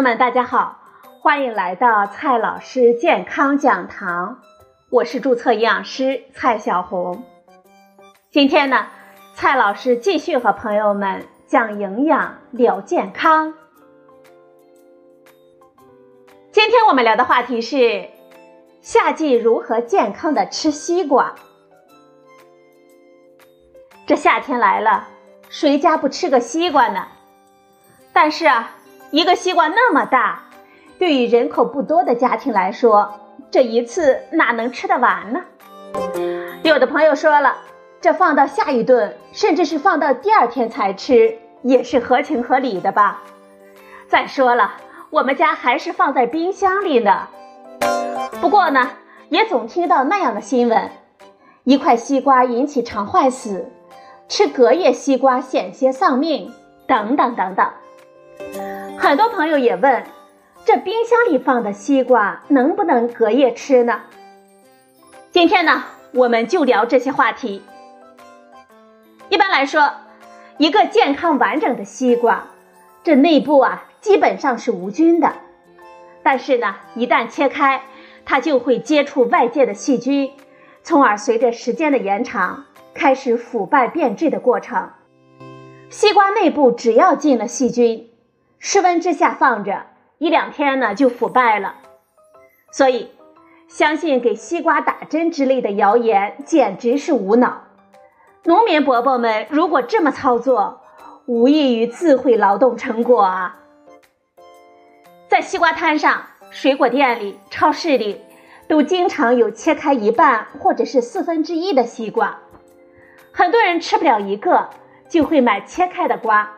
友们，大家好，欢迎来到蔡老师健康讲堂，我是注册营养师蔡小红。今天呢，蔡老师继续和朋友们讲营养聊健康。今天我们聊的话题是夏季如何健康的吃西瓜。这夏天来了，谁家不吃个西瓜呢？但是啊。一个西瓜那么大，对于人口不多的家庭来说，这一次哪能吃得完呢？有的朋友说了，这放到下一顿，甚至是放到第二天才吃，也是合情合理的吧？再说了，我们家还是放在冰箱里呢。不过呢，也总听到那样的新闻：一块西瓜引起肠坏死，吃隔夜西瓜险些丧命，等等等等。很多朋友也问，这冰箱里放的西瓜能不能隔夜吃呢？今天呢，我们就聊这些话题。一般来说，一个健康完整的西瓜，这内部啊基本上是无菌的。但是呢，一旦切开，它就会接触外界的细菌，从而随着时间的延长，开始腐败变质的过程。西瓜内部只要进了细菌，室温之下放着一两天呢，就腐败了。所以，相信给西瓜打针之类的谣言简直是无脑。农民伯伯们如果这么操作，无异于自毁劳动成果啊！在西瓜摊上、水果店里、超市里，都经常有切开一半或者是四分之一的西瓜。很多人吃不了一个，就会买切开的瓜。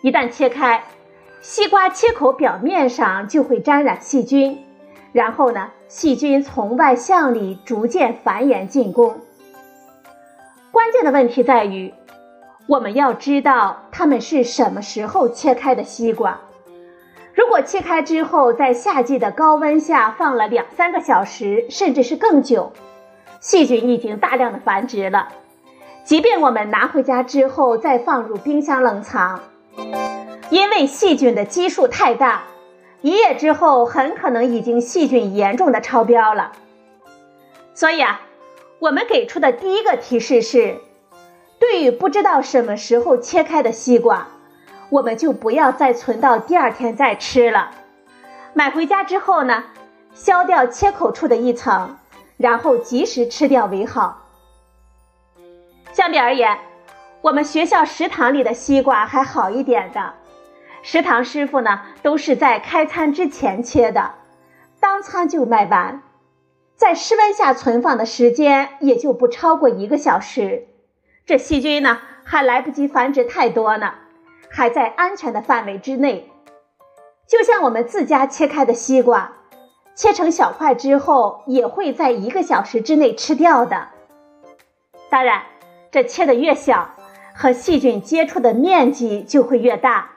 一旦切开，西瓜切口表面上就会沾染细菌，然后呢，细菌从外向里逐渐繁衍进攻。关键的问题在于，我们要知道它们是什么时候切开的西瓜。如果切开之后在夏季的高温下放了两三个小时，甚至是更久，细菌已经大量的繁殖了。即便我们拿回家之后再放入冰箱冷藏。因为细菌的基数太大，一夜之后很可能已经细菌严重的超标了。所以啊，我们给出的第一个提示是：对于不知道什么时候切开的西瓜，我们就不要再存到第二天再吃了。买回家之后呢，削掉切口处的一层，然后及时吃掉为好。相比而言，我们学校食堂里的西瓜还好一点的。食堂师傅呢，都是在开餐之前切的，当餐就卖完，在室温下存放的时间也就不超过一个小时，这细菌呢还来不及繁殖太多呢，还在安全的范围之内。就像我们自家切开的西瓜，切成小块之后，也会在一个小时之内吃掉的。当然，这切的越小，和细菌接触的面积就会越大。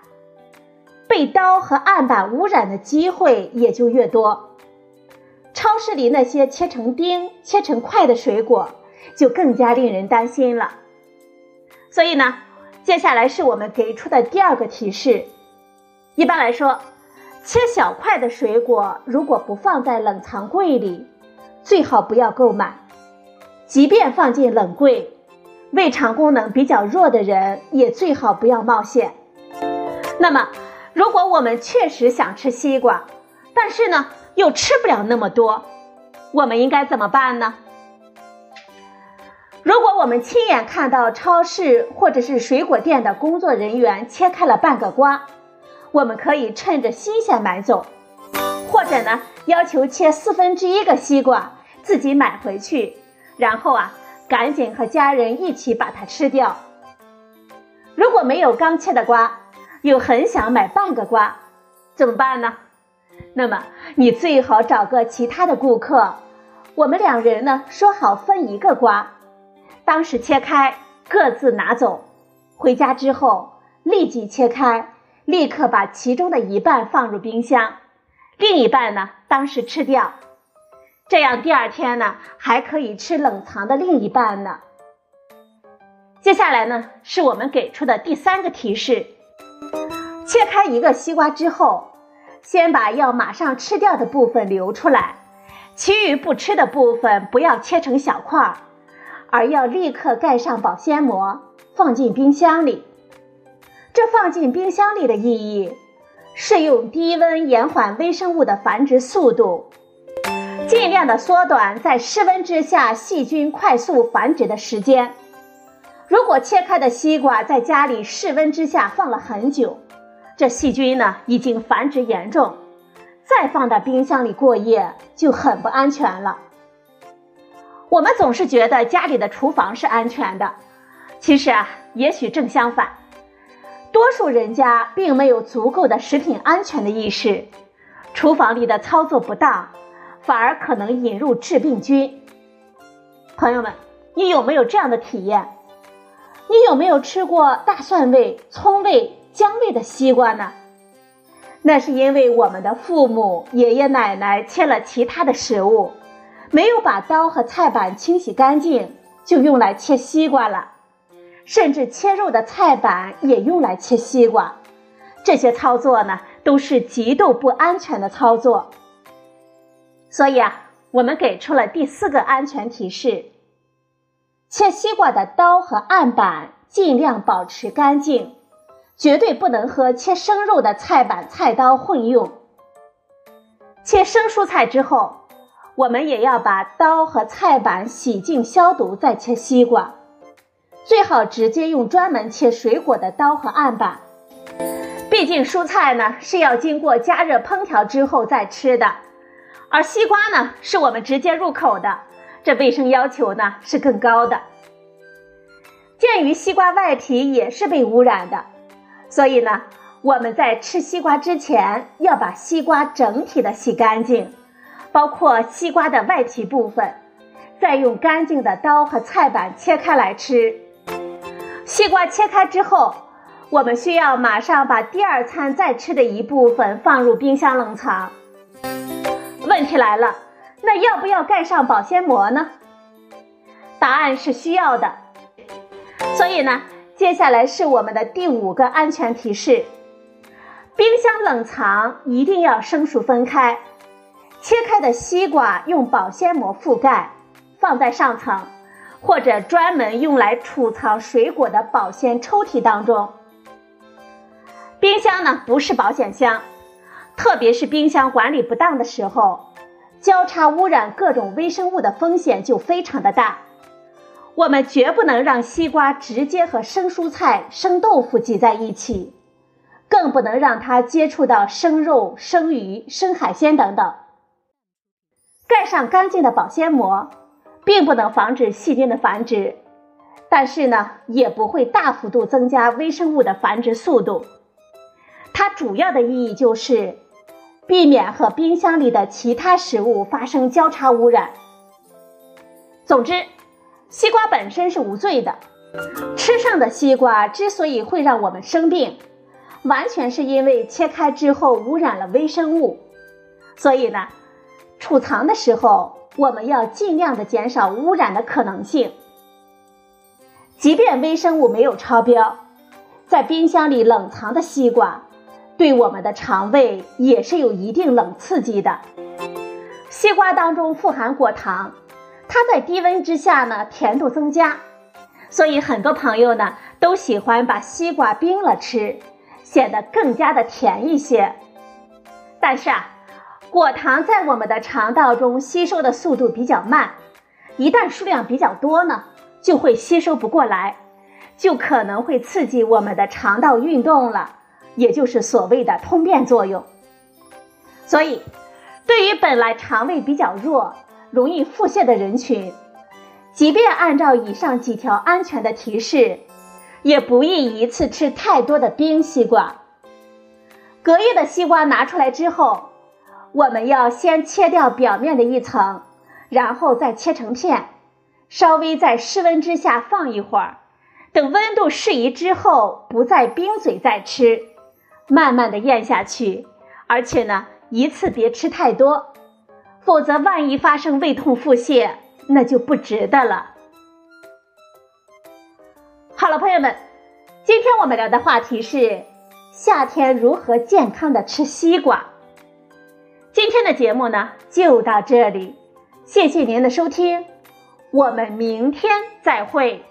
被刀和案板污染的机会也就越多。超市里那些切成丁、切成块的水果，就更加令人担心了。所以呢，接下来是我们给出的第二个提示。一般来说，切小块的水果如果不放在冷藏柜里，最好不要购买。即便放进冷柜，胃肠功能比较弱的人也最好不要冒险。那么。如果我们确实想吃西瓜，但是呢又吃不了那么多，我们应该怎么办呢？如果我们亲眼看到超市或者是水果店的工作人员切开了半个瓜，我们可以趁着新鲜买走，或者呢要求切四分之一个西瓜，自己买回去，然后啊赶紧和家人一起把它吃掉。如果没有刚切的瓜，又很想买半个瓜，怎么办呢？那么你最好找个其他的顾客，我们两人呢说好分一个瓜，当时切开各自拿走，回家之后立即切开，立刻把其中的一半放入冰箱，另一半呢当时吃掉，这样第二天呢还可以吃冷藏的另一半呢。接下来呢是我们给出的第三个提示。切开一个西瓜之后，先把要马上吃掉的部分留出来，其余不吃的部分不要切成小块儿，而要立刻盖上保鲜膜，放进冰箱里。这放进冰箱里的意义是用低温延缓微生物的繁殖速度，尽量的缩短在室温之下细菌快速繁殖的时间。如果切开的西瓜在家里室温之下放了很久，这细菌呢已经繁殖严重，再放到冰箱里过夜就很不安全了。我们总是觉得家里的厨房是安全的，其实啊，也许正相反，多数人家并没有足够的食品安全的意识，厨房里的操作不当，反而可能引入致病菌。朋友们，你有没有这样的体验？你有没有吃过大蒜味、葱味、姜味的西瓜呢？那是因为我们的父母、爷爷奶奶切了其他的食物，没有把刀和菜板清洗干净，就用来切西瓜了。甚至切肉的菜板也用来切西瓜，这些操作呢，都是极度不安全的操作。所以啊，我们给出了第四个安全提示。切西瓜的刀和案板尽量保持干净，绝对不能和切生肉的菜板、菜刀混用。切生蔬菜之后，我们也要把刀和菜板洗净消毒再切西瓜，最好直接用专门切水果的刀和案板。毕竟蔬菜呢是要经过加热烹调之后再吃的，而西瓜呢是我们直接入口的。这卫生要求呢是更高的。鉴于西瓜外皮也是被污染的，所以呢，我们在吃西瓜之前要把西瓜整体的洗干净，包括西瓜的外皮部分，再用干净的刀和菜板切开来吃。西瓜切开之后，我们需要马上把第二餐再吃的一部分放入冰箱冷藏。问题来了。那要不要盖上保鲜膜呢？答案是需要的。所以呢，接下来是我们的第五个安全提示：冰箱冷藏一定要生熟分开。切开的西瓜用保鲜膜覆盖，放在上层，或者专门用来储藏水果的保鲜抽屉当中。冰箱呢不是保险箱，特别是冰箱管理不当的时候。交叉污染各种微生物的风险就非常的大，我们绝不能让西瓜直接和生蔬菜、生豆腐挤在一起，更不能让它接触到生肉、生鱼、生海鲜等等。盖上干净的保鲜膜，并不能防止细菌的繁殖，但是呢，也不会大幅度增加微生物的繁殖速度。它主要的意义就是。避免和冰箱里的其他食物发生交叉污染。总之，西瓜本身是无罪的，吃剩的西瓜之所以会让我们生病，完全是因为切开之后污染了微生物。所以呢，储藏的时候我们要尽量的减少污染的可能性。即便微生物没有超标，在冰箱里冷藏的西瓜。对我们的肠胃也是有一定冷刺激的。西瓜当中富含果糖，它在低温之下呢，甜度增加，所以很多朋友呢都喜欢把西瓜冰了吃，显得更加的甜一些。但是啊，果糖在我们的肠道中吸收的速度比较慢，一旦数量比较多呢，就会吸收不过来，就可能会刺激我们的肠道运动了。也就是所谓的通便作用，所以对于本来肠胃比较弱、容易腹泻的人群，即便按照以上几条安全的提示，也不宜一次吃太多的冰西瓜。隔夜的西瓜拿出来之后，我们要先切掉表面的一层，然后再切成片，稍微在室温之下放一会儿，等温度适宜之后，不再冰嘴再吃。慢慢的咽下去，而且呢，一次别吃太多，否则万一发生胃痛腹泻，那就不值得了。好了，朋友们，今天我们聊的话题是夏天如何健康的吃西瓜。今天的节目呢就到这里，谢谢您的收听，我们明天再会。